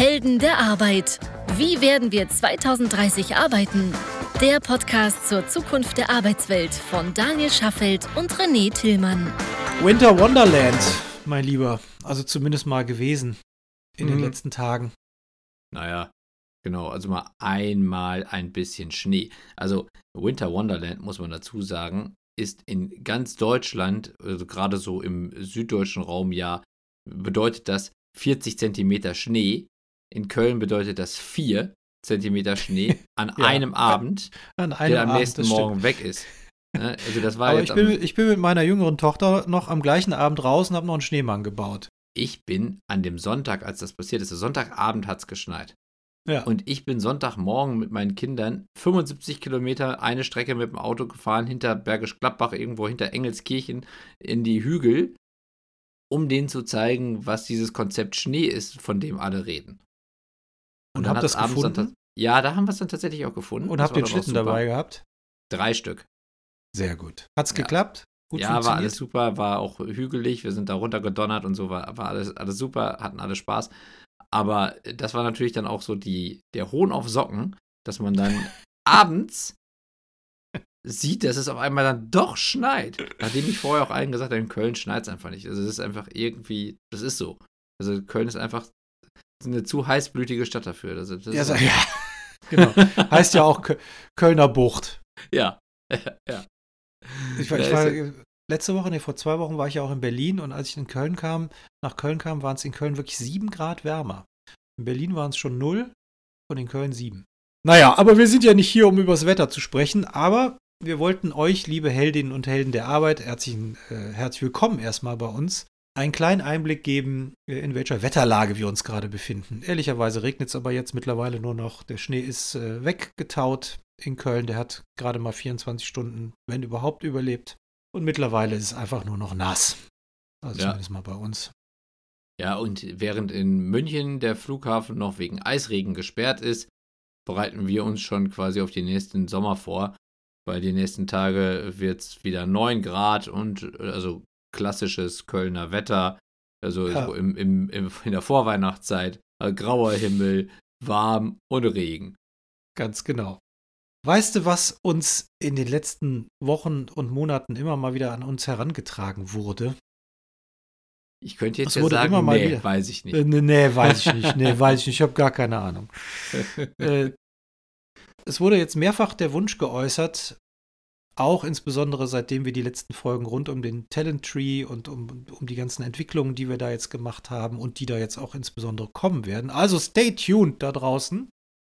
Helden der Arbeit. Wie werden wir 2030 arbeiten? Der Podcast zur Zukunft der Arbeitswelt von Daniel Schaffelt und René Tillmann. Winter Wonderland, mein Lieber. Also zumindest mal gewesen in mhm. den letzten Tagen. Naja, genau. Also mal einmal ein bisschen Schnee. Also Winter Wonderland, muss man dazu sagen, ist in ganz Deutschland, also gerade so im süddeutschen Raum ja, bedeutet das 40 Zentimeter Schnee. In Köln bedeutet das 4 Zentimeter Schnee an ja, einem Abend, an einem der am Abend, nächsten Morgen weg ist. Ne? Also das war Aber ich bin, ich bin mit meiner jüngeren Tochter noch am gleichen Abend raus und habe noch einen Schneemann gebaut. Ich bin an dem Sonntag, als das passiert ist, Sonntagabend hat es geschneit. Ja. Und ich bin Sonntagmorgen mit meinen Kindern 75 Kilometer eine Strecke mit dem Auto gefahren, hinter Bergisch Gladbach, irgendwo hinter Engelskirchen in die Hügel, um denen zu zeigen, was dieses Konzept Schnee ist, von dem alle reden. Und, und habt das gefunden? Dann, ja, da haben wir es dann tatsächlich auch gefunden. Und habt ihr den Schlitten dabei gehabt? Drei Stück. Sehr gut. Hat's ja. geklappt? Gut ja, war alles super, war auch hügelig, wir sind da runtergedonnert und so, war, war alles, alles super, hatten alle Spaß. Aber das war natürlich dann auch so die, der Hohn auf Socken, dass man dann abends sieht, dass es auf einmal dann doch schneit. Nachdem ich vorher auch allen gesagt habe, in Köln schneit es einfach nicht. Also es ist einfach irgendwie, das ist so. Also Köln ist einfach eine zu heißblütige Stadt dafür. Also das ja, so, ja, genau. heißt ja auch Kölner Bucht. Ja, ja. Ich war, ich war letzte Woche, nee, vor zwei Wochen war ich ja auch in Berlin und als ich in Köln kam, nach Köln kam, waren es in Köln wirklich sieben Grad wärmer. In Berlin waren es schon null und in Köln sieben. Naja, aber wir sind ja nicht hier, um über das Wetter zu sprechen, aber wir wollten euch, liebe Heldinnen und Helden der Arbeit, herzlichen, äh, herzlich willkommen erstmal bei uns, einen kleinen Einblick geben, äh, in welcher Wetterlage wir uns gerade befinden. Ehrlicherweise regnet es aber jetzt mittlerweile nur noch. Der Schnee ist äh, weggetaut in Köln. Der hat gerade mal 24 Stunden, wenn überhaupt, überlebt. Und mittlerweile ist es einfach nur noch nass. Also ja. zumindest mal bei uns. Ja, und während in München der Flughafen noch wegen Eisregen gesperrt ist, bereiten wir uns schon quasi auf den nächsten Sommer vor. Weil die nächsten Tage wird es wieder 9 Grad und also klassisches Kölner Wetter. Also ja. im, im, im, in der Vorweihnachtszeit. Äh, grauer Himmel, warm und Regen. Ganz genau. Weißt du, was uns in den letzten Wochen und Monaten immer mal wieder an uns herangetragen wurde? Ich könnte jetzt ja sagen, immer mal nee, wieder. weiß ich nicht. Äh, nee, nee, weiß ich nicht. Nee, weiß ich nicht. Ich habe gar keine Ahnung. äh, es wurde jetzt mehrfach der Wunsch geäußert, auch insbesondere seitdem wir die letzten Folgen rund um den Talent Tree und um, um die ganzen Entwicklungen, die wir da jetzt gemacht haben und die da jetzt auch insbesondere kommen werden. Also stay tuned da draußen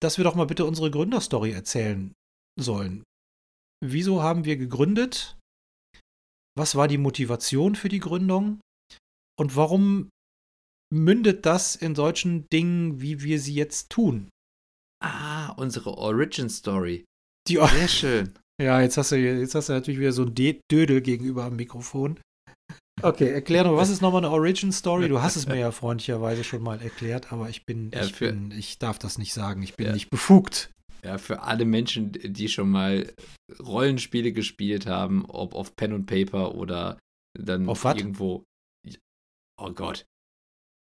dass wir doch mal bitte unsere Gründerstory erzählen sollen. Wieso haben wir gegründet? Was war die Motivation für die Gründung? Und warum mündet das in solchen Dingen, wie wir sie jetzt tun? Ah, unsere Origin Story. Die Sehr schön. Ja, jetzt hast du, jetzt hast du natürlich wieder so ein Dödel gegenüber am Mikrofon. Okay, erklär noch, was ist nochmal eine Origin Story? Du hast es mir ja freundlicherweise schon mal erklärt, aber ich bin, ja, ich, bin ich darf das nicht sagen, ich bin ja. nicht befugt. Ja, für alle Menschen, die schon mal Rollenspiele gespielt haben, ob auf Pen und Paper oder dann auf irgendwo. Oh Gott.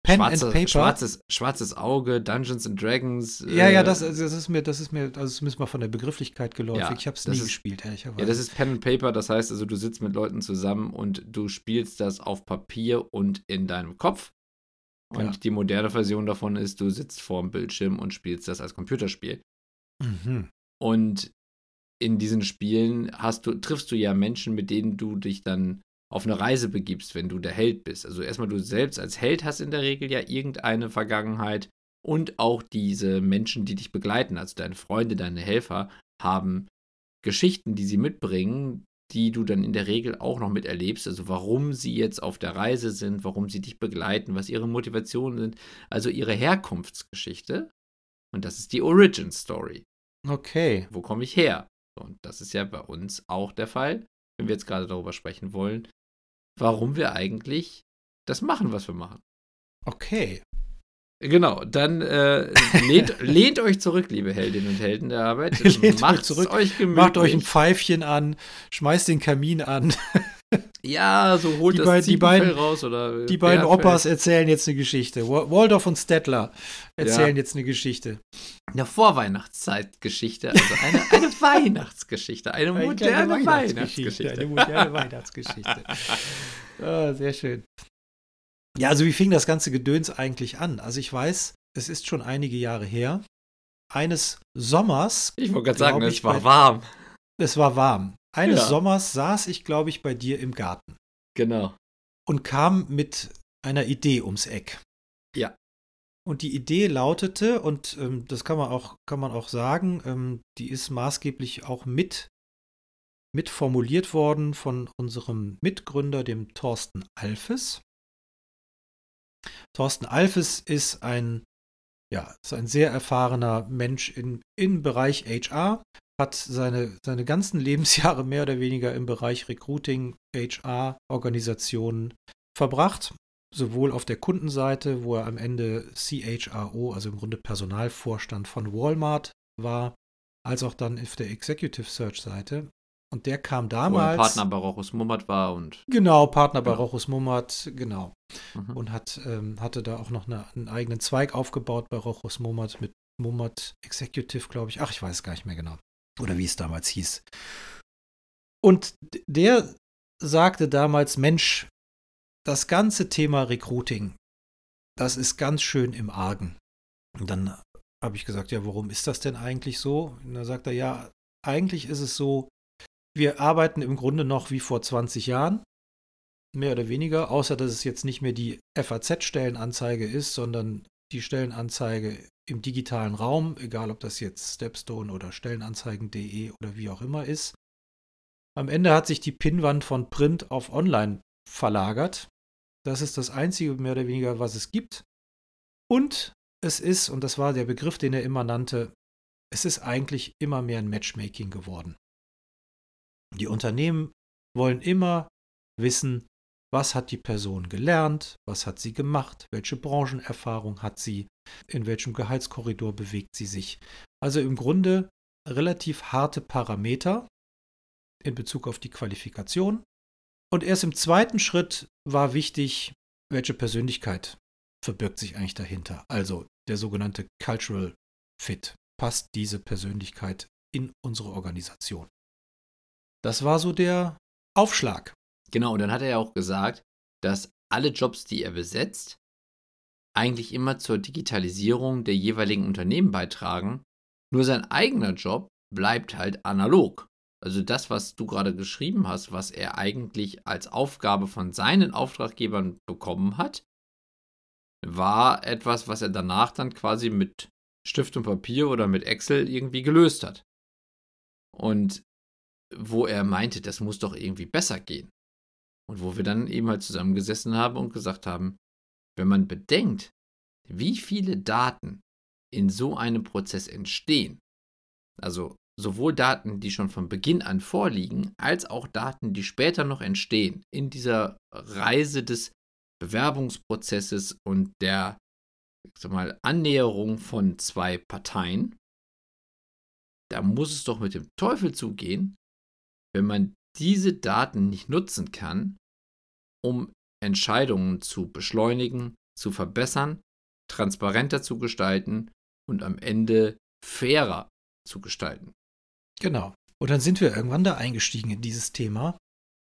Pen Schwarze, and Paper. Schwarzes, schwarzes Auge, Dungeons and Dragons. Ja, äh, ja, das, das ist mir, das ist mir, also zumindest mal von der Begrifflichkeit geläufig. Ja, ich habe es nie ist, gespielt, ehrlicherweise. Ja, das ist Pen and Paper, das heißt also, du sitzt mit Leuten zusammen und du spielst das auf Papier und in deinem Kopf. Und ja. die moderne Version davon ist, du sitzt vor dem Bildschirm und spielst das als Computerspiel. Mhm. Und in diesen Spielen hast du, triffst du ja Menschen, mit denen du dich dann auf eine Reise begibst, wenn du der Held bist. Also erstmal du selbst als Held hast in der Regel ja irgendeine Vergangenheit und auch diese Menschen, die dich begleiten, also deine Freunde, deine Helfer, haben Geschichten, die sie mitbringen, die du dann in der Regel auch noch miterlebst. Also warum sie jetzt auf der Reise sind, warum sie dich begleiten, was ihre Motivationen sind, also ihre Herkunftsgeschichte. Und das ist die Origin Story. Okay. Wo komme ich her? Und das ist ja bei uns auch der Fall, wenn wir jetzt gerade darüber sprechen wollen, warum wir eigentlich das machen, was wir machen. Okay. Genau, dann äh, lehnt, lehnt, euch zurück, liebe Heldinnen und Helden der Arbeit. lehnt Macht euch zurück, euch gemütlich. Macht euch ein Pfeifchen an, schmeißt den Kamin an. Ja, so holt die das beiden, die beiden, raus oder Die beiden Opas erzählen jetzt eine Geschichte. Waldorf und Stettler erzählen ja. jetzt eine Geschichte. Eine Vorweihnachtszeitgeschichte, also eine, eine Weihnachtsgeschichte, eine moderne eine Weihnachtsgeschichte. Eine moderne Weihnachtsgeschichte. oh, sehr schön. Ja, also wie fing das ganze Gedöns eigentlich an? Also ich weiß, es ist schon einige Jahre her. Eines Sommers. Ich wollte gerade sagen, es war warm. Es war warm. Eines ja. Sommers saß ich, glaube ich, bei dir im Garten. Genau. Und kam mit einer Idee ums Eck. Ja. Und die Idee lautete, und ähm, das kann man auch, kann man auch sagen, ähm, die ist maßgeblich auch mit, mit formuliert worden von unserem Mitgründer, dem Thorsten Alfes. Thorsten Alfes ist ein, ja, ist ein sehr erfahrener Mensch in, im Bereich HR, hat seine, seine ganzen Lebensjahre mehr oder weniger im Bereich Recruiting, HR, Organisationen verbracht. Sowohl auf der Kundenseite, wo er am Ende CHRO, also im Grunde Personalvorstand von Walmart war, als auch dann auf der Executive Search Seite. Und der kam damals. Wo er Partner bei Rochus Mummert war und. Genau, Partner bei ja. Rochus Mummert, genau. Mhm. Und hat, ähm, hatte da auch noch eine, einen eigenen Zweig aufgebaut bei Rochus Mummert mit Mummert Executive, glaube ich. Ach, ich weiß gar nicht mehr genau. Oder wie es damals hieß. Und der sagte damals: Mensch, das ganze Thema Recruiting, das ist ganz schön im Argen. Und dann habe ich gesagt: Ja, warum ist das denn eigentlich so? Und da sagt er: Ja, eigentlich ist es so, wir arbeiten im Grunde noch wie vor 20 Jahren, mehr oder weniger, außer dass es jetzt nicht mehr die FAZ-Stellenanzeige ist, sondern die Stellenanzeige im digitalen Raum, egal ob das jetzt Stepstone oder Stellenanzeigen.de oder wie auch immer ist. Am Ende hat sich die Pinnwand von Print auf Online verlagert. Das ist das Einzige mehr oder weniger, was es gibt. Und es ist, und das war der Begriff, den er immer nannte, es ist eigentlich immer mehr ein Matchmaking geworden. Die Unternehmen wollen immer wissen, was hat die Person gelernt, was hat sie gemacht, welche Branchenerfahrung hat sie, in welchem Gehaltskorridor bewegt sie sich. Also im Grunde relativ harte Parameter in Bezug auf die Qualifikation. Und erst im zweiten Schritt war wichtig, welche Persönlichkeit verbirgt sich eigentlich dahinter. Also der sogenannte Cultural Fit. Passt diese Persönlichkeit in unsere Organisation? Das war so der Aufschlag. Genau, und dann hat er ja auch gesagt, dass alle Jobs, die er besetzt, eigentlich immer zur Digitalisierung der jeweiligen Unternehmen beitragen. Nur sein eigener Job bleibt halt analog. Also das, was du gerade geschrieben hast, was er eigentlich als Aufgabe von seinen Auftraggebern bekommen hat, war etwas, was er danach dann quasi mit Stift und Papier oder mit Excel irgendwie gelöst hat. Und wo er meinte, das muss doch irgendwie besser gehen. Und wo wir dann eben halt zusammengesessen haben und gesagt haben, wenn man bedenkt, wie viele Daten in so einem Prozess entstehen, also sowohl Daten, die schon von Beginn an vorliegen, als auch Daten, die später noch entstehen in dieser Reise des Bewerbungsprozesses und der sag mal, Annäherung von zwei Parteien, da muss es doch mit dem Teufel zugehen, wenn man diese Daten nicht nutzen kann, um Entscheidungen zu beschleunigen, zu verbessern, transparenter zu gestalten und am Ende fairer zu gestalten. Genau. Und dann sind wir irgendwann da eingestiegen in dieses Thema.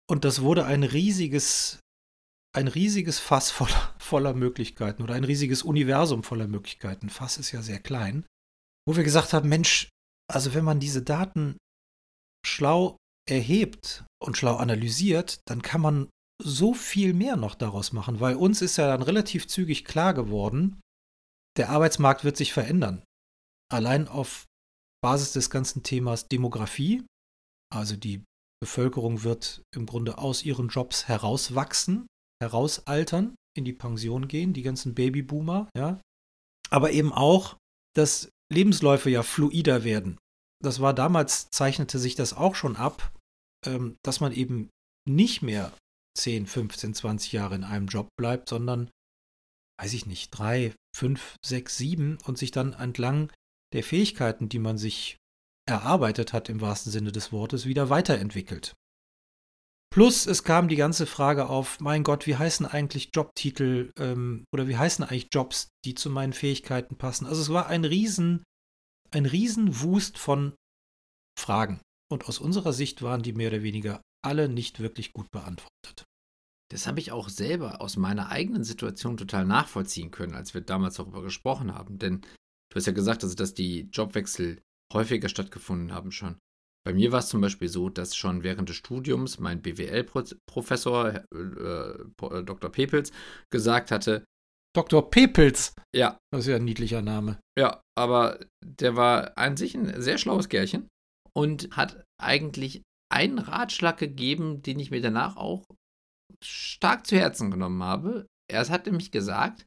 Und das wurde ein riesiges, ein riesiges Fass voller, voller Möglichkeiten oder ein riesiges Universum voller Möglichkeiten. Fass ist ja sehr klein. Wo wir gesagt haben, Mensch, also wenn man diese Daten schlau erhebt und schlau analysiert, dann kann man so viel mehr noch daraus machen, weil uns ist ja dann relativ zügig klar geworden, der Arbeitsmarkt wird sich verändern. Allein auf Basis des ganzen Themas Demografie, also die Bevölkerung wird im Grunde aus ihren Jobs herauswachsen, herausaltern, in die Pension gehen, die ganzen Babyboomer, ja. Aber eben auch, dass Lebensläufe ja fluider werden. Das war damals, zeichnete sich das auch schon ab, ähm, dass man eben nicht mehr 10, 15, 20 Jahre in einem Job bleibt, sondern, weiß ich nicht, drei, fünf, sechs, sieben und sich dann entlang der Fähigkeiten, die man sich erarbeitet hat im wahrsten Sinne des Wortes, wieder weiterentwickelt. Plus es kam die ganze Frage auf, mein Gott, wie heißen eigentlich Jobtitel ähm, oder wie heißen eigentlich Jobs, die zu meinen Fähigkeiten passen. Also es war ein riesen, ein riesen Wust von Fragen. Und aus unserer Sicht waren die mehr oder weniger alle nicht wirklich gut beantwortet. Das habe ich auch selber aus meiner eigenen Situation total nachvollziehen können, als wir damals darüber gesprochen haben. Denn du hast ja gesagt, also, dass die Jobwechsel häufiger stattgefunden haben schon. Bei mir war es zum Beispiel so, dass schon während des Studiums mein BWL-Professor, äh, äh, Dr. Pepels, gesagt hatte, Dr. Pepels? Ja. Das ist ja ein niedlicher Name. Ja, aber der war an sich ein sehr schlaues Gärchen und hat eigentlich einen Ratschlag gegeben, den ich mir danach auch stark zu Herzen genommen habe. Er hat nämlich gesagt,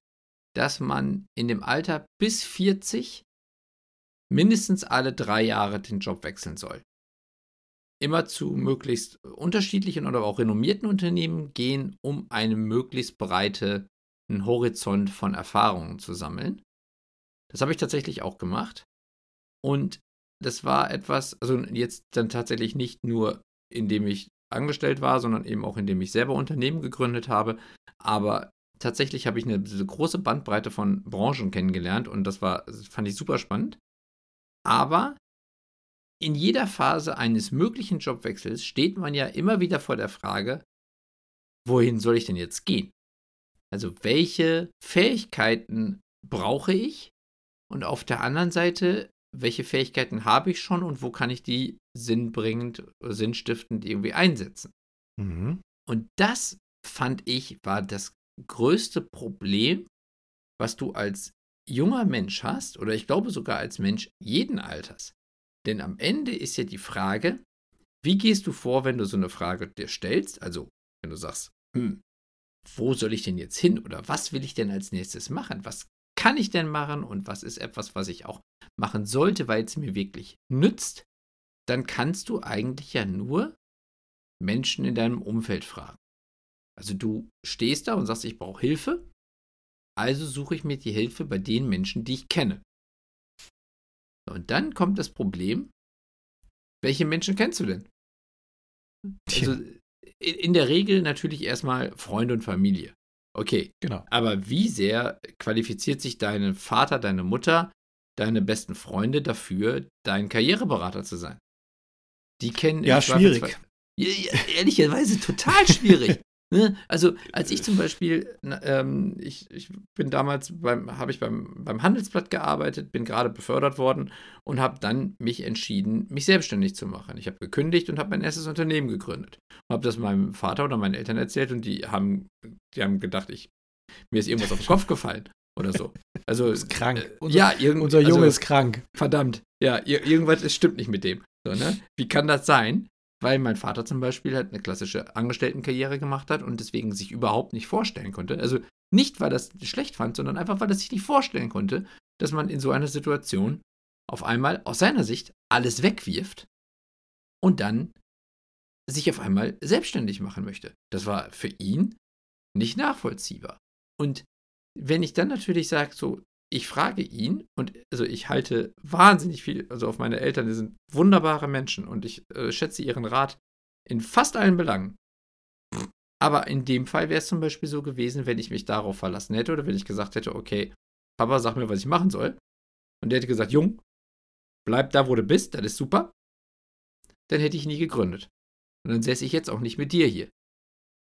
dass man in dem Alter bis 40 mindestens alle drei Jahre den Job wechseln soll. Immer zu möglichst unterschiedlichen oder auch renommierten Unternehmen gehen, um einen möglichst breiten Horizont von Erfahrungen zu sammeln. Das habe ich tatsächlich auch gemacht. Und das war etwas, also jetzt dann tatsächlich nicht nur, indem ich angestellt war, sondern eben auch indem ich selber Unternehmen gegründet habe. Aber tatsächlich habe ich eine, eine große Bandbreite von Branchen kennengelernt und das war, das fand ich super spannend. Aber in jeder Phase eines möglichen Jobwechsels steht man ja immer wieder vor der Frage, wohin soll ich denn jetzt gehen? Also welche Fähigkeiten brauche ich? Und auf der anderen Seite, welche Fähigkeiten habe ich schon und wo kann ich die sinnbringend, sinnstiftend irgendwie einsetzen? Mhm. Und das fand ich war das größte Problem, was du als junger Mensch hast, oder ich glaube sogar als Mensch jeden Alters. Denn am Ende ist ja die Frage, wie gehst du vor, wenn du so eine Frage dir stellst? Also, wenn du sagst, hm, wo soll ich denn jetzt hin oder was will ich denn als nächstes machen? Was kann ich denn machen und was ist etwas, was ich auch machen sollte, weil es mir wirklich nützt? Dann kannst du eigentlich ja nur Menschen in deinem Umfeld fragen. Also du stehst da und sagst, ich brauche Hilfe, also suche ich mir die Hilfe bei den Menschen, die ich kenne. Und dann kommt das Problem, welche Menschen kennst du denn? Also in der Regel natürlich erstmal Freunde und Familie. Okay. Genau. Aber wie sehr qualifiziert sich dein Vater, deine Mutter, deine besten Freunde dafür, dein Karriereberater zu sein? Die kennen. Ja, schwierig. Ehrlicherweise total schwierig. Ne? Also als ich zum Beispiel, ähm, ich, ich bin damals beim, habe ich beim, beim Handelsblatt gearbeitet, bin gerade befördert worden und habe dann mich entschieden, mich selbstständig zu machen. Ich habe gekündigt und habe mein erstes Unternehmen gegründet. Habe das meinem Vater oder meinen Eltern erzählt und die haben, die haben gedacht, ich, mir ist irgendwas auf den Kopf gefallen oder so. Also ist krank. Äh, unser, ja, unser Junge also, ist krank. Verdammt. Ja, irgendwas ist, stimmt nicht mit dem. So, ne? Wie kann das sein? Weil mein Vater zum Beispiel halt eine klassische Angestelltenkarriere gemacht hat und deswegen sich überhaupt nicht vorstellen konnte. Also nicht, weil das schlecht fand, sondern einfach, weil er sich nicht vorstellen konnte, dass man in so einer Situation auf einmal aus seiner Sicht alles wegwirft und dann sich auf einmal selbstständig machen möchte. Das war für ihn nicht nachvollziehbar. Und wenn ich dann natürlich sage, so, ich frage ihn und also ich halte wahnsinnig viel, also auf meine Eltern, die sind wunderbare Menschen und ich äh, schätze ihren Rat in fast allen Belangen. Aber in dem Fall wäre es zum Beispiel so gewesen, wenn ich mich darauf verlassen hätte oder wenn ich gesagt hätte, okay, Papa, sag mir, was ich machen soll. Und der hätte gesagt, Jung, bleib da, wo du bist, das ist super. Dann hätte ich nie gegründet. Und dann säße ich jetzt auch nicht mit dir hier.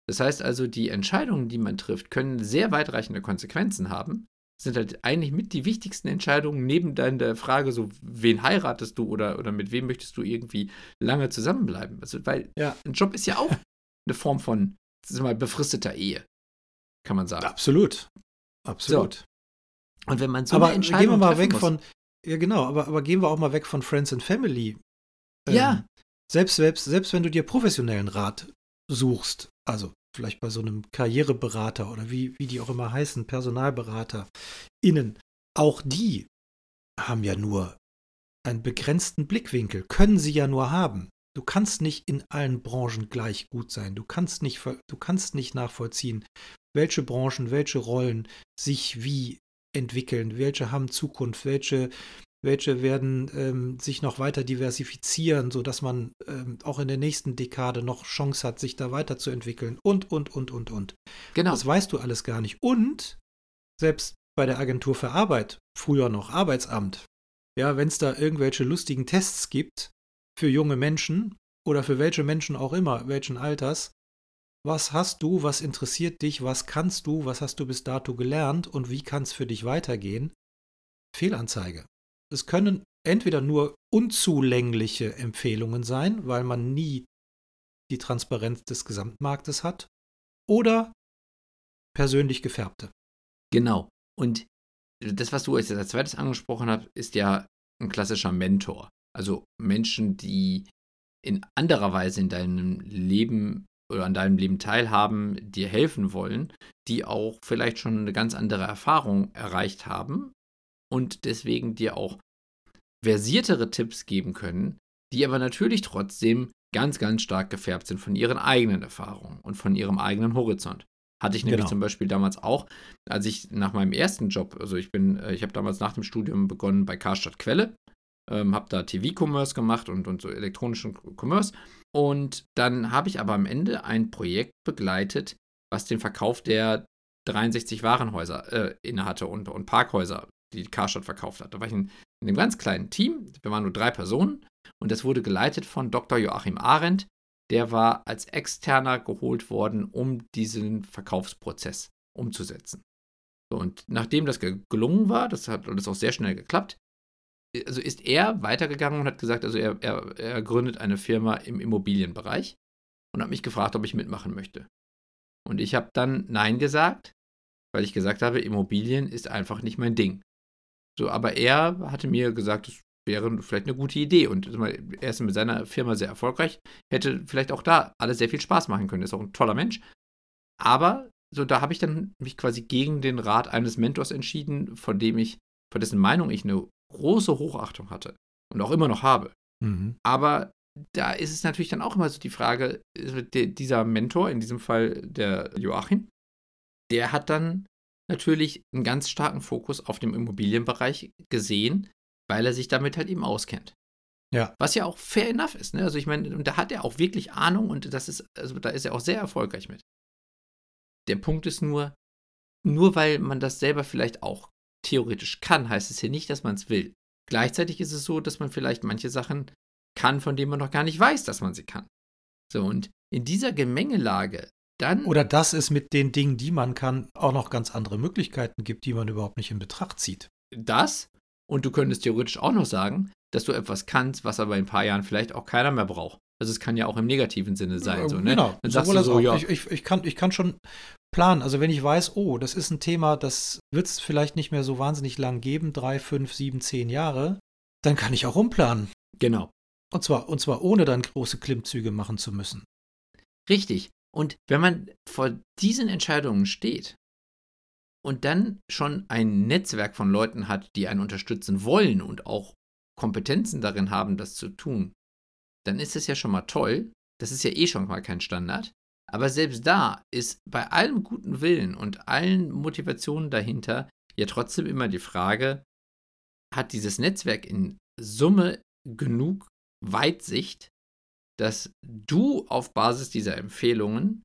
Das heißt also, die Entscheidungen, die man trifft, können sehr weitreichende Konsequenzen haben sind halt eigentlich mit die wichtigsten Entscheidungen neben deiner Frage, so, wen heiratest du oder, oder mit wem möchtest du irgendwie lange zusammenbleiben? Also, weil ja. ein Job ist ja auch eine Form von, mal, befristeter Ehe, kann man sagen. Absolut. Absolut. So. Und wenn man so aber eine Entscheidung gehen wir mal weg muss, von, ja genau, aber, aber gehen wir auch mal weg von Friends and Family. Ähm, ja. Selbst, selbst, selbst wenn du dir professionellen Rat suchst, also vielleicht bei so einem Karriereberater oder wie, wie die auch immer heißen, Personalberater, innen, auch die haben ja nur einen begrenzten Blickwinkel, können sie ja nur haben. Du kannst nicht in allen Branchen gleich gut sein. Du kannst nicht, du kannst nicht nachvollziehen, welche Branchen, welche Rollen sich wie entwickeln, welche haben Zukunft, welche, welche werden ähm, sich noch weiter diversifizieren, sodass man ähm, auch in der nächsten Dekade noch Chance hat, sich da weiterzuentwickeln und, und, und, und, und. Genau. Das weißt du alles gar nicht. Und selbst bei der Agentur für Arbeit, früher noch Arbeitsamt, ja, wenn es da irgendwelche lustigen Tests gibt für junge Menschen oder für welche Menschen auch immer, welchen Alters, was hast du, was interessiert dich, was kannst du, was hast du bis dato gelernt und wie kann es für dich weitergehen? Fehlanzeige. Es können entweder nur unzulängliche Empfehlungen sein, weil man nie die Transparenz des Gesamtmarktes hat, oder persönlich gefärbte. Genau. Und das, was du als zweites angesprochen hast, ist ja ein klassischer Mentor. Also Menschen, die in anderer Weise in deinem Leben oder an deinem Leben teilhaben, dir helfen wollen, die auch vielleicht schon eine ganz andere Erfahrung erreicht haben und deswegen dir auch versiertere Tipps geben können, die aber natürlich trotzdem ganz, ganz stark gefärbt sind von ihren eigenen Erfahrungen und von ihrem eigenen Horizont. Hatte ich nämlich genau. zum Beispiel damals auch, als ich nach meinem ersten Job, also ich bin, äh, ich habe damals nach dem Studium begonnen bei Karstadt Quelle, ähm, habe da TV-Commerce gemacht und, und so elektronischen Commerce. Und dann habe ich aber am Ende ein Projekt begleitet, was den Verkauf der 63 Warenhäuser äh, innehatte und, und Parkhäuser die Karstadt verkauft hat. Da war ich in, in einem ganz kleinen Team, wir waren nur drei Personen und das wurde geleitet von Dr. Joachim Arendt. Der war als Externer geholt worden, um diesen Verkaufsprozess umzusetzen. Und nachdem das gelungen war, das hat alles auch sehr schnell geklappt, also ist er weitergegangen und hat gesagt, also er, er, er gründet eine Firma im Immobilienbereich und hat mich gefragt, ob ich mitmachen möchte. Und ich habe dann Nein gesagt, weil ich gesagt habe, Immobilien ist einfach nicht mein Ding. So, aber er hatte mir gesagt, das wäre vielleicht eine gute Idee. Und er ist mit seiner Firma sehr erfolgreich, hätte vielleicht auch da alles sehr viel Spaß machen können. Ist auch ein toller Mensch. Aber so, da habe ich dann mich quasi gegen den Rat eines Mentors entschieden, von dem ich, von dessen Meinung ich eine große Hochachtung hatte und auch immer noch habe. Mhm. Aber da ist es natürlich dann auch immer so die Frage, dieser Mentor, in diesem Fall der Joachim, der hat dann natürlich einen ganz starken Fokus auf dem Immobilienbereich gesehen, weil er sich damit halt eben auskennt. Ja. Was ja auch fair enough ist, ne? Also ich meine, und da hat er auch wirklich Ahnung und das ist, also da ist er auch sehr erfolgreich mit. Der Punkt ist nur, nur weil man das selber vielleicht auch theoretisch kann, heißt es hier nicht, dass man es will. Gleichzeitig ist es so, dass man vielleicht manche Sachen kann, von denen man noch gar nicht weiß, dass man sie kann. So, und in dieser Gemengelage dann. Oder dass es mit den Dingen, die man kann, auch noch ganz andere Möglichkeiten gibt, die man überhaupt nicht in Betracht zieht. Das. Und du könntest theoretisch auch noch sagen, dass du etwas kannst, was aber in ein paar Jahren vielleicht auch keiner mehr braucht. Also es kann ja auch im negativen Sinne sein. So, ne? Genau. Dann sagst du so, ja. Ich, ich, ich, kann, ich kann schon planen. Also wenn ich weiß, oh, das ist ein Thema, das wird es vielleicht nicht mehr so wahnsinnig lang geben, drei, fünf, sieben, zehn Jahre, dann kann ich auch umplanen. Genau. Und zwar, und zwar ohne dann große Klimmzüge machen zu müssen. Richtig. Und wenn man vor diesen Entscheidungen steht und dann schon ein Netzwerk von Leuten hat, die einen unterstützen wollen und auch Kompetenzen darin haben, das zu tun, dann ist es ja schon mal toll. Das ist ja eh schon mal kein Standard. Aber selbst da ist bei allem guten Willen und allen Motivationen dahinter ja trotzdem immer die Frage, hat dieses Netzwerk in Summe genug Weitsicht, dass du auf Basis dieser Empfehlungen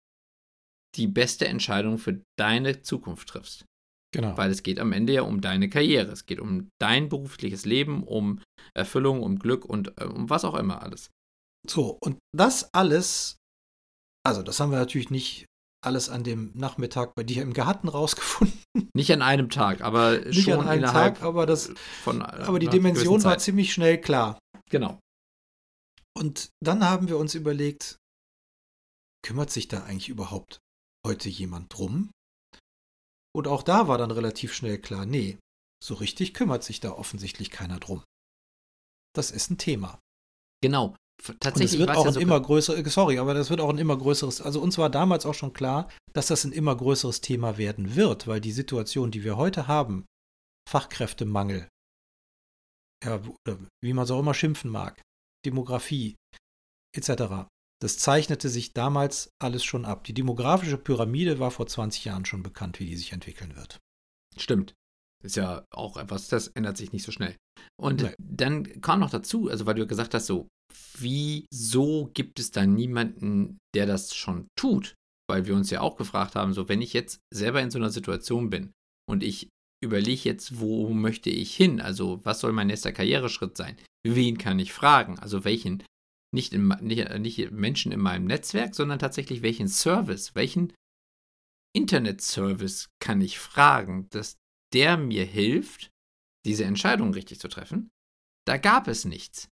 die beste Entscheidung für deine Zukunft triffst. Genau. Weil es geht am Ende ja um deine Karriere. Es geht um dein berufliches Leben, um Erfüllung, um Glück und äh, um was auch immer alles. So, und das alles, also das haben wir natürlich nicht alles an dem Nachmittag bei dir im Garten rausgefunden. Nicht an einem Tag, aber nicht schon an einem Tag, aber das, von, äh, aber die Dimension war ziemlich schnell klar. Genau. Und dann haben wir uns überlegt, kümmert sich da eigentlich überhaupt heute jemand drum? Und auch da war dann relativ schnell klar, nee, so richtig kümmert sich da offensichtlich keiner drum. Das ist ein Thema. Genau. Tatsächlich und es wird auch ja ein immer größeres, sorry, aber das wird auch ein immer größeres, also uns war damals auch schon klar, dass das ein immer größeres Thema werden wird, weil die Situation, die wir heute haben, Fachkräftemangel, ja, wie man es auch immer schimpfen mag, Demografie etc. Das zeichnete sich damals alles schon ab. Die demografische Pyramide war vor 20 Jahren schon bekannt, wie die sich entwickeln wird. Stimmt. Ist ja auch etwas, das ändert sich nicht so schnell. Und Nein. dann kam noch dazu, also weil du gesagt hast, so, wieso gibt es da niemanden, der das schon tut? Weil wir uns ja auch gefragt haben, so, wenn ich jetzt selber in so einer Situation bin und ich überlege jetzt, wo möchte ich hin? Also, was soll mein nächster Karriereschritt sein? Wen kann ich fragen? Also, welchen, nicht, in, nicht, nicht Menschen in meinem Netzwerk, sondern tatsächlich welchen Service, welchen Internetservice kann ich fragen, dass der mir hilft, diese Entscheidung richtig zu treffen? Da gab es nichts.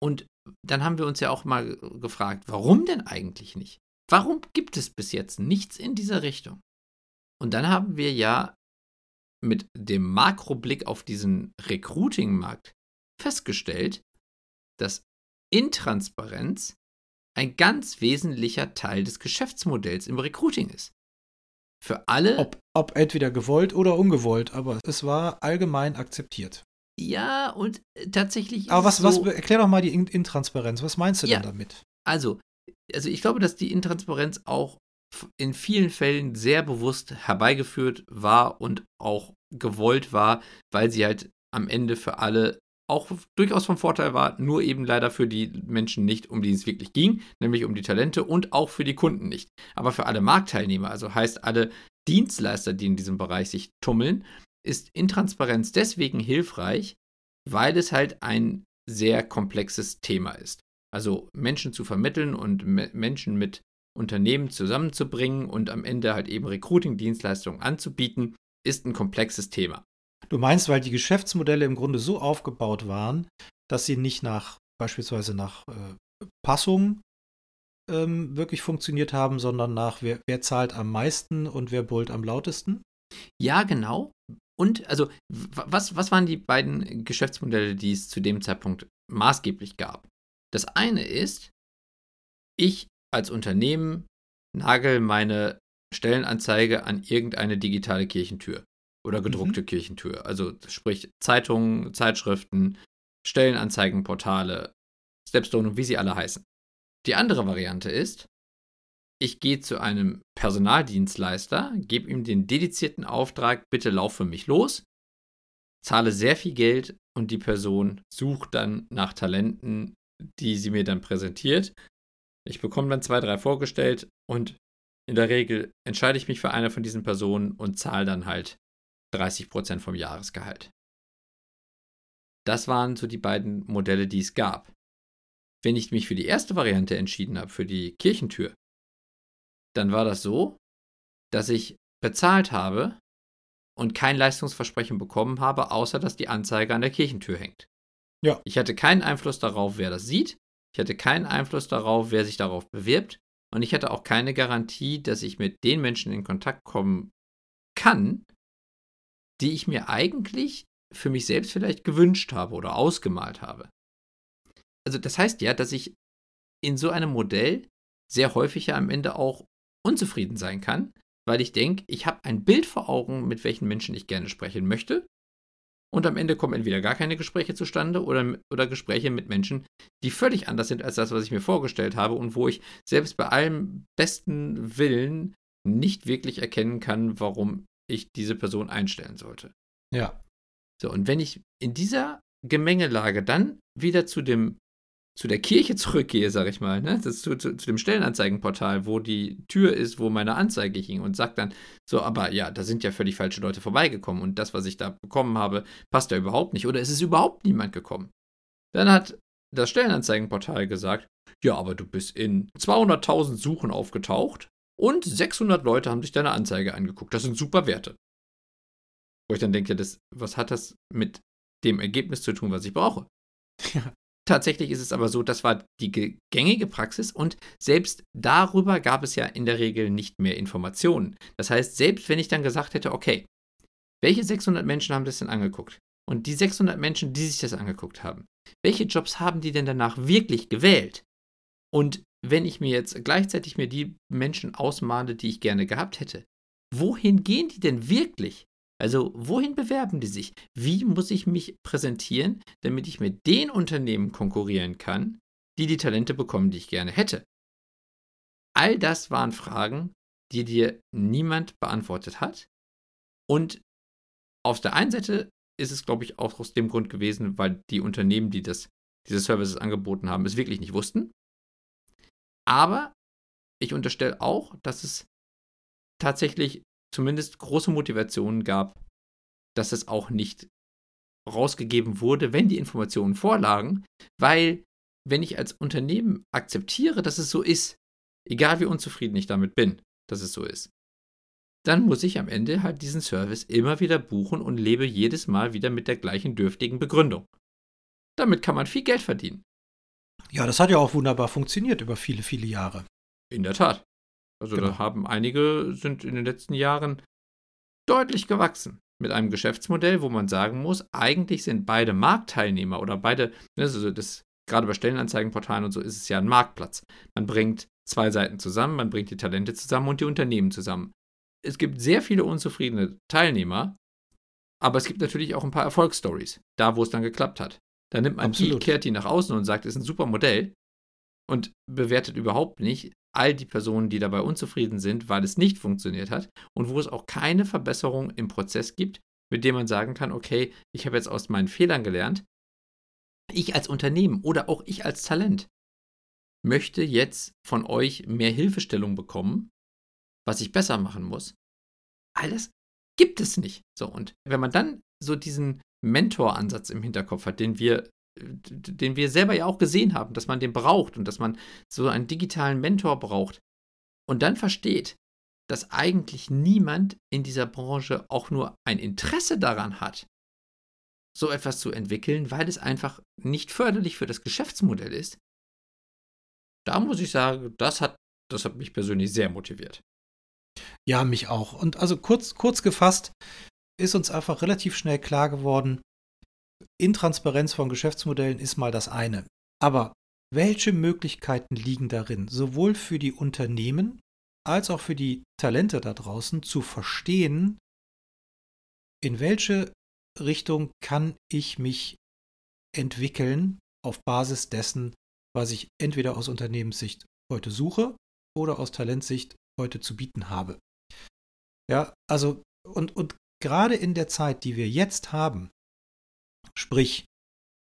Und dann haben wir uns ja auch mal gefragt, warum denn eigentlich nicht? Warum gibt es bis jetzt nichts in dieser Richtung? Und dann haben wir ja mit dem Makroblick auf diesen Recruiting-Markt festgestellt, dass Intransparenz ein ganz wesentlicher Teil des Geschäftsmodells im Recruiting ist. Für alle. Ob, ob entweder gewollt oder ungewollt, aber es war allgemein akzeptiert. Ja, und tatsächlich. Aber was, so, was, erklär doch mal die Intransparenz. Was meinst du ja, denn damit? Also, also ich glaube, dass die Intransparenz auch in vielen Fällen sehr bewusst herbeigeführt war und auch gewollt war, weil sie halt am Ende für alle auch durchaus vom Vorteil war, nur eben leider für die Menschen nicht, um die es wirklich ging, nämlich um die Talente und auch für die Kunden nicht. Aber für alle Marktteilnehmer, also heißt alle Dienstleister, die in diesem Bereich sich tummeln, ist Intransparenz deswegen hilfreich, weil es halt ein sehr komplexes Thema ist. Also Menschen zu vermitteln und Menschen mit Unternehmen zusammenzubringen und am Ende halt eben Recruiting-Dienstleistungen anzubieten, ist ein komplexes Thema. Du meinst, weil die Geschäftsmodelle im Grunde so aufgebaut waren, dass sie nicht nach beispielsweise nach äh, Passung ähm, wirklich funktioniert haben, sondern nach wer, wer, zahlt am meisten und wer brüllt am lautesten? Ja, genau. Und also, was, was waren die beiden Geschäftsmodelle, die es zu dem Zeitpunkt maßgeblich gab? Das eine ist, ich als Unternehmen nagel meine Stellenanzeige an irgendeine digitale Kirchentür oder gedruckte mhm. Kirchentür. Also sprich Zeitungen, Zeitschriften, Stellenanzeigenportale, Stepstone und wie sie alle heißen. Die andere Variante ist, ich gehe zu einem Personaldienstleister, gebe ihm den dedizierten Auftrag, bitte lauf für mich los, zahle sehr viel Geld und die Person sucht dann nach Talenten, die sie mir dann präsentiert. Ich bekomme dann zwei, drei vorgestellt und in der Regel entscheide ich mich für eine von diesen Personen und zahle dann halt 30% vom Jahresgehalt. Das waren so die beiden Modelle, die es gab. Wenn ich mich für die erste Variante entschieden habe, für die Kirchentür, dann war das so, dass ich bezahlt habe und kein Leistungsversprechen bekommen habe, außer dass die Anzeige an der Kirchentür hängt. Ja. Ich hatte keinen Einfluss darauf, wer das sieht. Ich hatte keinen Einfluss darauf, wer sich darauf bewirbt. Und ich hatte auch keine Garantie, dass ich mit den Menschen in Kontakt kommen kann, die ich mir eigentlich für mich selbst vielleicht gewünscht habe oder ausgemalt habe. Also das heißt ja, dass ich in so einem Modell sehr häufig ja am Ende auch unzufrieden sein kann, weil ich denke, ich habe ein Bild vor Augen, mit welchen Menschen ich gerne sprechen möchte. Und am Ende kommen entweder gar keine Gespräche zustande oder, oder Gespräche mit Menschen, die völlig anders sind als das, was ich mir vorgestellt habe und wo ich selbst bei allem besten Willen nicht wirklich erkennen kann, warum ich diese Person einstellen sollte. Ja. So, und wenn ich in dieser Gemengelage dann wieder zu dem zu der Kirche zurückgehe, sag ich mal, ne? Das zu, zu, zu, dem Stellenanzeigenportal, wo die Tür ist, wo meine Anzeige hing und sagt dann, so, aber ja, da sind ja völlig falsche Leute vorbeigekommen und das, was ich da bekommen habe, passt ja überhaupt nicht oder es ist überhaupt niemand gekommen. Dann hat das Stellenanzeigenportal gesagt, ja, aber du bist in 200.000 Suchen aufgetaucht und 600 Leute haben sich deine Anzeige angeguckt. Das sind super Werte. Wo ich dann denke, das, was hat das mit dem Ergebnis zu tun, was ich brauche? Ja. Tatsächlich ist es aber so, das war die gängige Praxis und selbst darüber gab es ja in der Regel nicht mehr Informationen. Das heißt, selbst wenn ich dann gesagt hätte, okay, welche 600 Menschen haben das denn angeguckt? Und die 600 Menschen, die sich das angeguckt haben, welche Jobs haben die denn danach wirklich gewählt? Und wenn ich mir jetzt gleichzeitig mir die Menschen ausmale, die ich gerne gehabt hätte, wohin gehen die denn wirklich? Also wohin bewerben die sich? Wie muss ich mich präsentieren, damit ich mit den Unternehmen konkurrieren kann, die die Talente bekommen, die ich gerne hätte? All das waren Fragen, die dir niemand beantwortet hat. Und auf der einen Seite ist es, glaube ich, auch aus dem Grund gewesen, weil die Unternehmen, die das, diese Services angeboten haben, es wirklich nicht wussten. Aber ich unterstelle auch, dass es tatsächlich zumindest große Motivationen gab, dass es auch nicht rausgegeben wurde, wenn die Informationen vorlagen, weil wenn ich als Unternehmen akzeptiere, dass es so ist, egal wie unzufrieden ich damit bin, dass es so ist, dann muss ich am Ende halt diesen Service immer wieder buchen und lebe jedes Mal wieder mit der gleichen dürftigen Begründung. Damit kann man viel Geld verdienen. Ja, das hat ja auch wunderbar funktioniert über viele, viele Jahre. In der Tat. Also genau. da haben einige sind in den letzten Jahren deutlich gewachsen mit einem Geschäftsmodell, wo man sagen muss, eigentlich sind beide Marktteilnehmer oder beide, also das, gerade bei Stellenanzeigenportalen und so ist es ja ein Marktplatz. Man bringt zwei Seiten zusammen, man bringt die Talente zusammen und die Unternehmen zusammen. Es gibt sehr viele unzufriedene Teilnehmer, aber es gibt natürlich auch ein paar Erfolgsstories, da wo es dann geklappt hat. Da nimmt man Absolut. die, kehrt die nach außen und sagt, es ist ein super Modell und bewertet überhaupt nicht all die Personen, die dabei unzufrieden sind, weil es nicht funktioniert hat und wo es auch keine Verbesserung im Prozess gibt, mit dem man sagen kann, okay, ich habe jetzt aus meinen Fehlern gelernt. Ich als Unternehmen oder auch ich als Talent möchte jetzt von euch mehr Hilfestellung bekommen, was ich besser machen muss. Alles gibt es nicht. So, und wenn man dann so diesen Mentor-Ansatz im Hinterkopf hat, den wir den wir selber ja auch gesehen haben, dass man den braucht und dass man so einen digitalen Mentor braucht und dann versteht, dass eigentlich niemand in dieser Branche auch nur ein Interesse daran hat, so etwas zu entwickeln, weil es einfach nicht förderlich für das Geschäftsmodell ist. Da muss ich sagen, das hat, das hat mich persönlich sehr motiviert. Ja, mich auch. Und also kurz, kurz gefasst ist uns einfach relativ schnell klar geworden, Intransparenz von Geschäftsmodellen ist mal das eine. Aber welche Möglichkeiten liegen darin, sowohl für die Unternehmen als auch für die Talente da draußen zu verstehen, in welche Richtung kann ich mich entwickeln auf Basis dessen, was ich entweder aus Unternehmenssicht heute suche oder aus Talentsicht heute zu bieten habe. Ja, also und, und gerade in der Zeit, die wir jetzt haben, Sprich,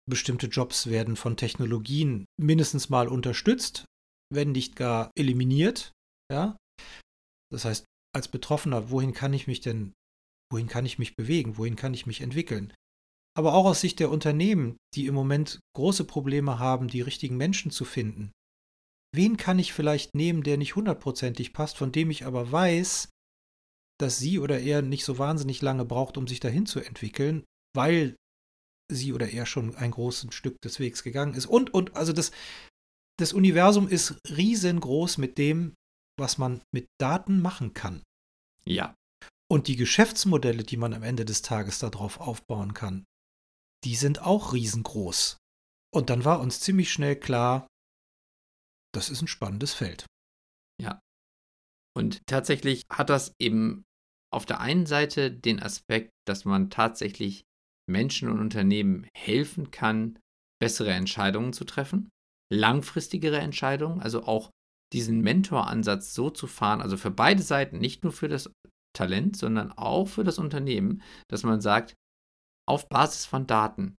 bestimmte Jobs werden von Technologien mindestens mal unterstützt, wenn nicht gar eliminiert. Ja? Das heißt, als Betroffener, wohin kann ich mich denn, wohin kann ich mich bewegen, wohin kann ich mich entwickeln? Aber auch aus Sicht der Unternehmen, die im Moment große Probleme haben, die richtigen Menschen zu finden. Wen kann ich vielleicht nehmen, der nicht hundertprozentig passt, von dem ich aber weiß, dass sie oder er nicht so wahnsinnig lange braucht, um sich dahin zu entwickeln, weil sie oder er schon ein großes Stück des Wegs gegangen ist. Und, und, also das, das Universum ist riesengroß mit dem, was man mit Daten machen kann. Ja. Und die Geschäftsmodelle, die man am Ende des Tages darauf aufbauen kann, die sind auch riesengroß. Und dann war uns ziemlich schnell klar, das ist ein spannendes Feld. Ja. Und tatsächlich hat das eben auf der einen Seite den Aspekt, dass man tatsächlich Menschen und Unternehmen helfen kann, bessere Entscheidungen zu treffen, langfristigere Entscheidungen, also auch diesen Mentoransatz so zu fahren, also für beide Seiten, nicht nur für das Talent, sondern auch für das Unternehmen, dass man sagt, auf Basis von Daten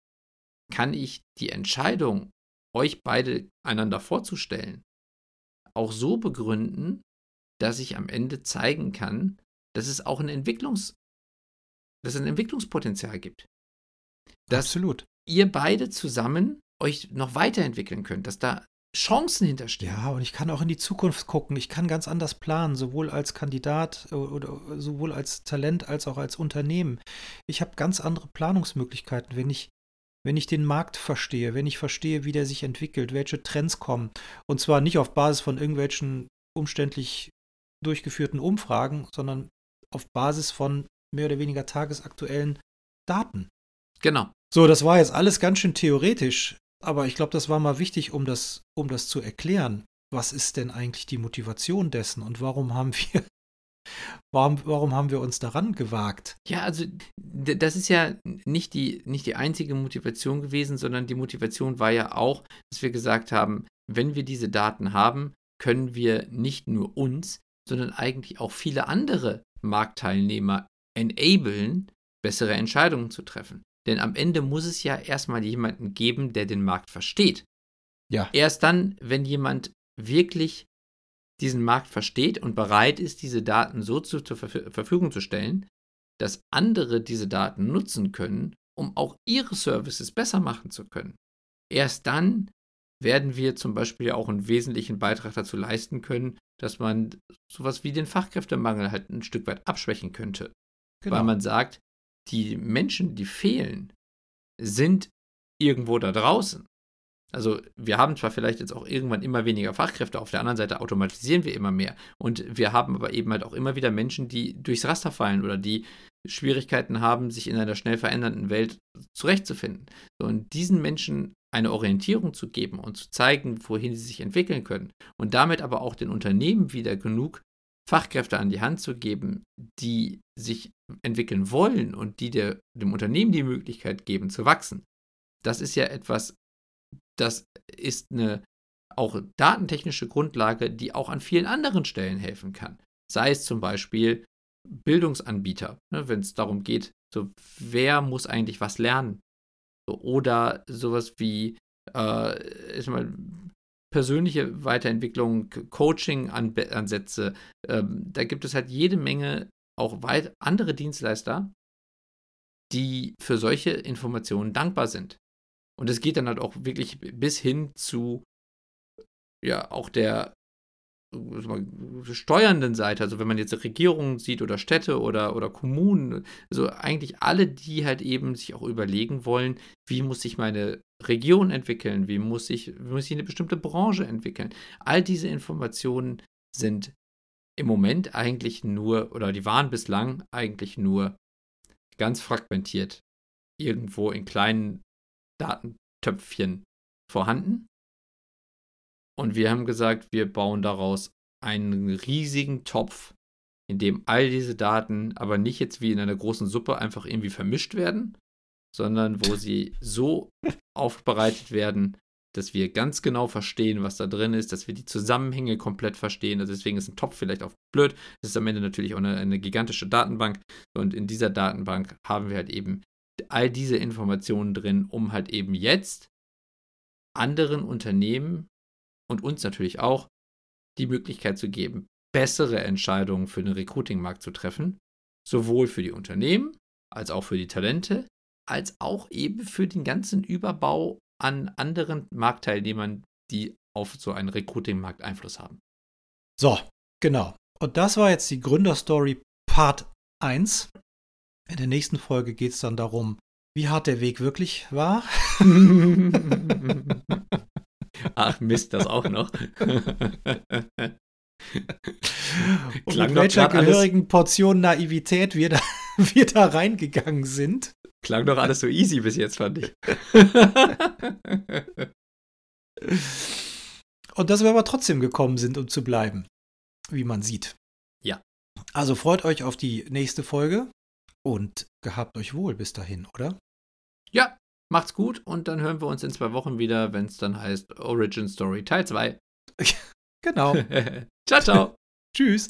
kann ich die Entscheidung, euch beide einander vorzustellen, auch so begründen, dass ich am Ende zeigen kann, dass es auch ein Entwicklungs, dass es ein Entwicklungspotenzial gibt dass Absolut. ihr beide zusammen euch noch weiterentwickeln könnt, dass da Chancen hinterstehen. Ja, und ich kann auch in die Zukunft gucken. Ich kann ganz anders planen, sowohl als Kandidat oder sowohl als Talent als auch als Unternehmen. Ich habe ganz andere Planungsmöglichkeiten, wenn ich wenn ich den Markt verstehe, wenn ich verstehe, wie der sich entwickelt, welche Trends kommen. Und zwar nicht auf Basis von irgendwelchen umständlich durchgeführten Umfragen, sondern auf Basis von mehr oder weniger tagesaktuellen Daten. Genau. So, das war jetzt alles ganz schön theoretisch, aber ich glaube, das war mal wichtig, um das, um das zu erklären. Was ist denn eigentlich die Motivation dessen und warum haben wir, warum, warum haben wir uns daran gewagt? Ja, also das ist ja nicht die, nicht die einzige Motivation gewesen, sondern die Motivation war ja auch, dass wir gesagt haben, wenn wir diese Daten haben, können wir nicht nur uns, sondern eigentlich auch viele andere Marktteilnehmer enablen, bessere Entscheidungen zu treffen. Denn am Ende muss es ja erstmal jemanden geben, der den Markt versteht. Ja. Erst dann, wenn jemand wirklich diesen Markt versteht und bereit ist, diese Daten so zu, zur Verfügung zu stellen, dass andere diese Daten nutzen können, um auch ihre Services besser machen zu können. Erst dann werden wir zum Beispiel auch einen wesentlichen Beitrag dazu leisten können, dass man sowas wie den Fachkräftemangel halt ein Stück weit abschwächen könnte. Genau. Weil man sagt, die Menschen, die fehlen, sind irgendwo da draußen. Also wir haben zwar vielleicht jetzt auch irgendwann immer weniger Fachkräfte, auf der anderen Seite automatisieren wir immer mehr. Und wir haben aber eben halt auch immer wieder Menschen, die durchs Raster fallen oder die Schwierigkeiten haben, sich in einer schnell verändernden Welt zurechtzufinden. und diesen Menschen eine Orientierung zu geben und zu zeigen, wohin sie sich entwickeln können und damit aber auch den Unternehmen wieder genug Fachkräfte an die Hand zu geben, die sich entwickeln wollen und die der, dem Unternehmen die Möglichkeit geben zu wachsen. Das ist ja etwas, das ist eine auch datentechnische Grundlage, die auch an vielen anderen Stellen helfen kann. Sei es zum Beispiel Bildungsanbieter, ne, wenn es darum geht, so wer muss eigentlich was lernen oder sowas wie äh, mal, persönliche Weiterentwicklung, Coaching-Ansätze. Ähm, da gibt es halt jede Menge auch weit andere Dienstleister, die für solche Informationen dankbar sind. Und es geht dann halt auch wirklich bis hin zu ja auch der steuernden Seite, also wenn man jetzt Regierungen sieht oder Städte oder, oder Kommunen, also eigentlich alle, die halt eben sich auch überlegen wollen, wie muss sich meine Region entwickeln, wie muss wie muss sich eine bestimmte Branche entwickeln. All diese Informationen sind im Moment eigentlich nur, oder die waren bislang eigentlich nur ganz fragmentiert irgendwo in kleinen Datentöpfchen vorhanden. Und wir haben gesagt, wir bauen daraus einen riesigen Topf, in dem all diese Daten aber nicht jetzt wie in einer großen Suppe einfach irgendwie vermischt werden, sondern wo sie so aufbereitet werden, dass wir ganz genau verstehen, was da drin ist, dass wir die Zusammenhänge komplett verstehen. Also deswegen ist ein Topf vielleicht auch blöd. Es ist am Ende natürlich auch eine, eine, gigantische Datenbank. Und in dieser Datenbank haben wir halt eben all diese Informationen drin, um halt eben jetzt anderen Unternehmen und uns natürlich auch die Möglichkeit zu geben, bessere Entscheidungen für den Recruiting-Markt zu treffen, sowohl für die Unternehmen als auch für die Talente, als auch eben für den ganzen Überbau an anderen Marktteilnehmern, die auf so einen Recruiting-Markt Einfluss haben. So, genau. Und das war jetzt die Gründerstory Part 1. In der nächsten Folge geht es dann darum, wie hart der Weg wirklich war. Ach Mist, das auch noch. Und mit welcher gehörigen alles, Portion Naivität wir da, wir da reingegangen sind. Klang doch alles so easy bis jetzt, fand ich. Und dass wir aber trotzdem gekommen sind, um zu bleiben, wie man sieht. Ja. Also freut euch auf die nächste Folge und gehabt euch wohl bis dahin, oder? Ja, Macht's gut und dann hören wir uns in zwei Wochen wieder, wenn es dann heißt Origin Story Teil 2. genau. ciao, ciao. Tschüss.